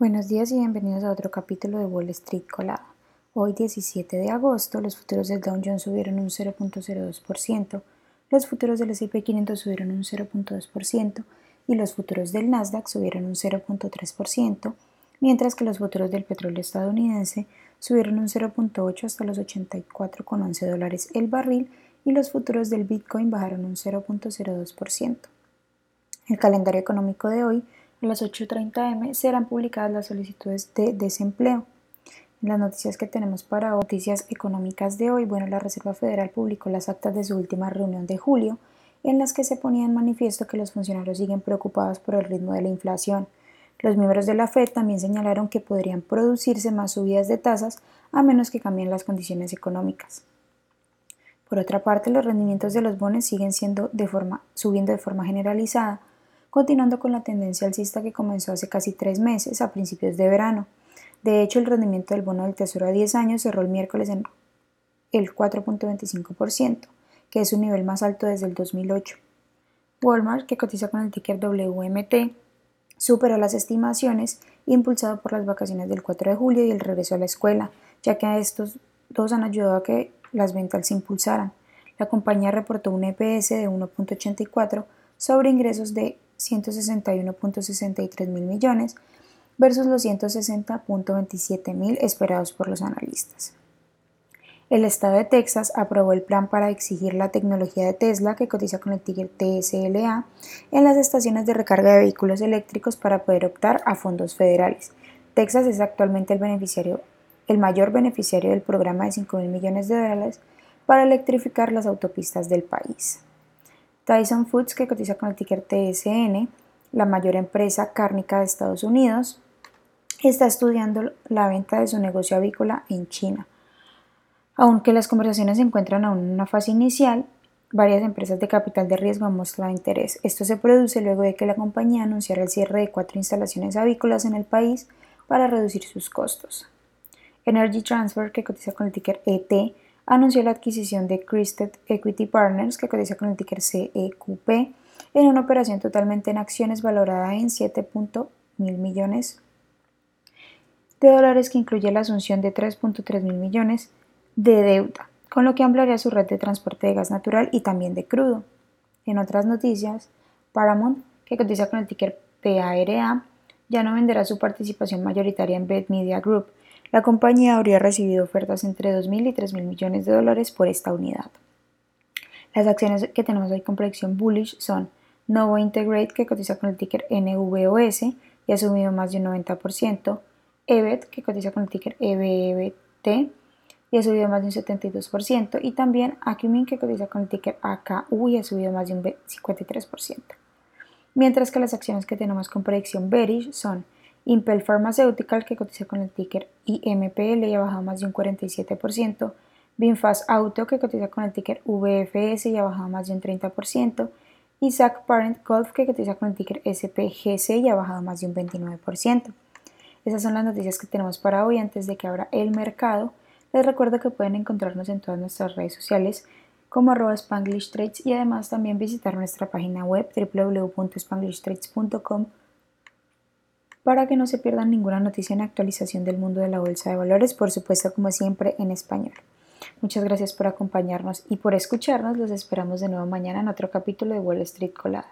Buenos días y bienvenidos a otro capítulo de Wall Street Colada. Hoy 17 de agosto los futuros del Dow Jones subieron un 0.02%, los futuros del S&P 500 subieron un 0.2% y los futuros del Nasdaq subieron un 0.3%, mientras que los futuros del petróleo estadounidense subieron un 0.8 hasta los 84,11 dólares el barril y los futuros del Bitcoin bajaron un 0.02%. El calendario económico de hoy a las 8.30 am serán publicadas las solicitudes de desempleo. las noticias que tenemos para noticias económicas de hoy, bueno, la Reserva Federal publicó las actas de su última reunión de julio, en las que se ponía en manifiesto que los funcionarios siguen preocupados por el ritmo de la inflación. Los miembros de la Fed también señalaron que podrían producirse más subidas de tasas a menos que cambien las condiciones económicas. Por otra parte, los rendimientos de los bonos siguen siendo de forma, subiendo de forma generalizada, continuando con la tendencia alcista que comenzó hace casi tres meses, a principios de verano. De hecho, el rendimiento del bono del Tesoro a 10 años cerró el miércoles en el 4.25%, que es su nivel más alto desde el 2008. Walmart, que cotiza con el ticker WMT, superó las estimaciones impulsado por las vacaciones del 4 de julio y el regreso a la escuela, ya que estos dos han ayudado a que las ventas se impulsaran. La compañía reportó un EPS de 1.84 sobre ingresos de 161.63 mil millones versus los 160.27 mil esperados por los analistas. El estado de Texas aprobó el plan para exigir la tecnología de Tesla, que cotiza con el ticker TSLA, en las estaciones de recarga de vehículos eléctricos para poder optar a fondos federales. Texas es actualmente el, el mayor beneficiario del programa de 5 mil millones de dólares para electrificar las autopistas del país. Tyson Foods, que cotiza con el ticker TSN, la mayor empresa cárnica de Estados Unidos, está estudiando la venta de su negocio avícola en China. Aunque las conversaciones se encuentran aún en una fase inicial, varias empresas de capital de riesgo han mostrado interés. Esto se produce luego de que la compañía anunciara el cierre de cuatro instalaciones avícolas en el país para reducir sus costos. Energy Transfer, que cotiza con el ticker ET, anunció la adquisición de Crested Equity Partners, que cotiza con el ticker CEQP, en una operación totalmente en acciones valorada en 7. mil millones de dólares que incluye la asunción de 3.3 mil millones de deuda, con lo que ampliaría su red de transporte de gas natural y también de crudo. En otras noticias, Paramount, que cotiza con el ticker PARA, ya no venderá su participación mayoritaria en Bed Media Group, la compañía habría recibido ofertas entre 2.000 y 3.000 millones de dólares por esta unidad. Las acciones que tenemos hoy con proyección bullish son Novo Integrate, que cotiza con el ticker NVOS y ha subido más de un 90%, EBET, que cotiza con el ticker EBET y ha subido más de un 72%, y también Acumin, que cotiza con el ticker AKU y ha subido más de un 53%. Mientras que las acciones que tenemos con predicción bearish son Impel Pharmaceutical, que cotiza con el ticker IMPL y ha bajado más de un 47%, Binfast Auto, que cotiza con el ticker VFS y ha bajado más de un 30%, y Zack Parent Golf, que cotiza con el ticker SPGC y ha bajado más de un 29%. Esas son las noticias que tenemos para hoy antes de que abra el mercado. Les recuerdo que pueden encontrarnos en todas nuestras redes sociales como arroba Spanglish Trades y además también visitar nuestra página web www.spanglishtrades.com para que no se pierdan ninguna noticia en actualización del mundo de la bolsa de valores, por supuesto como siempre en español. Muchas gracias por acompañarnos y por escucharnos. Los esperamos de nuevo mañana en otro capítulo de Wall Street Colada.